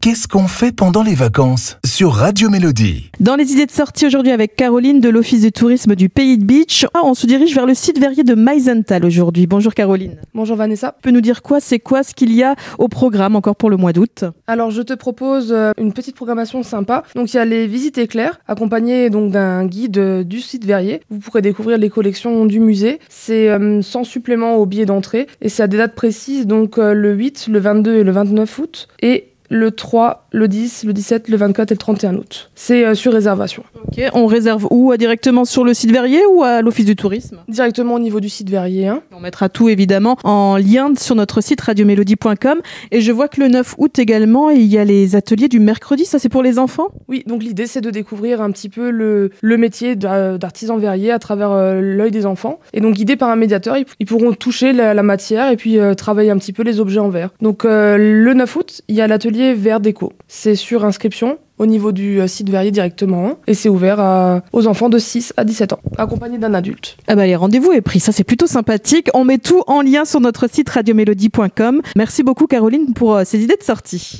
Qu'est-ce qu'on fait pendant les vacances sur Radio Mélodie? Dans les idées de sortie aujourd'hui avec Caroline de l'Office de tourisme du Pays de Beach, ah, on se dirige vers le site verrier de Meisenthal aujourd'hui. Bonjour Caroline. Bonjour Vanessa. Tu peux nous dire quoi, c'est quoi ce qu'il y a au programme encore pour le mois d'août? Alors je te propose euh, une petite programmation sympa. Donc il y a les visites éclairs accompagnées donc d'un guide euh, du site verrier. Vous pourrez découvrir les collections du musée. C'est euh, sans supplément au billet d'entrée et c'est à des dates précises donc le 8, le 22 et le 29 août et le 3, le 10, le 17, le 24 et le 31 août. C'est euh, sur réservation. Ok, on réserve où Directement sur le site Verrier ou à l'Office du tourisme? Directement au niveau du site Verrier. Hein. On mettra tout évidemment en lien sur notre site radiomélodie.com. Et je vois que le 9 août également, il y a les ateliers du mercredi. Ça, c'est pour les enfants? Oui, donc l'idée, c'est de découvrir un petit peu le, le métier d'artisan verrier à travers euh, l'œil des enfants. Et donc, guidés par un médiateur, ils, pourront toucher la, matière et puis euh, travailler un petit peu les objets en verre. Donc, le 9 août, il y a l'atelier Vert Déco. C'est sur inscription au niveau du euh, site Verrier directement et c'est ouvert aux enfants de 6 à 17 ans, accompagnés d'un adulte. Ah bah les rendez-vous est pris, ça c'est plutôt sympathique. On met tout en lien sur notre site radiomélodie.com. Merci beaucoup Caroline pour euh, ces idées de sortie.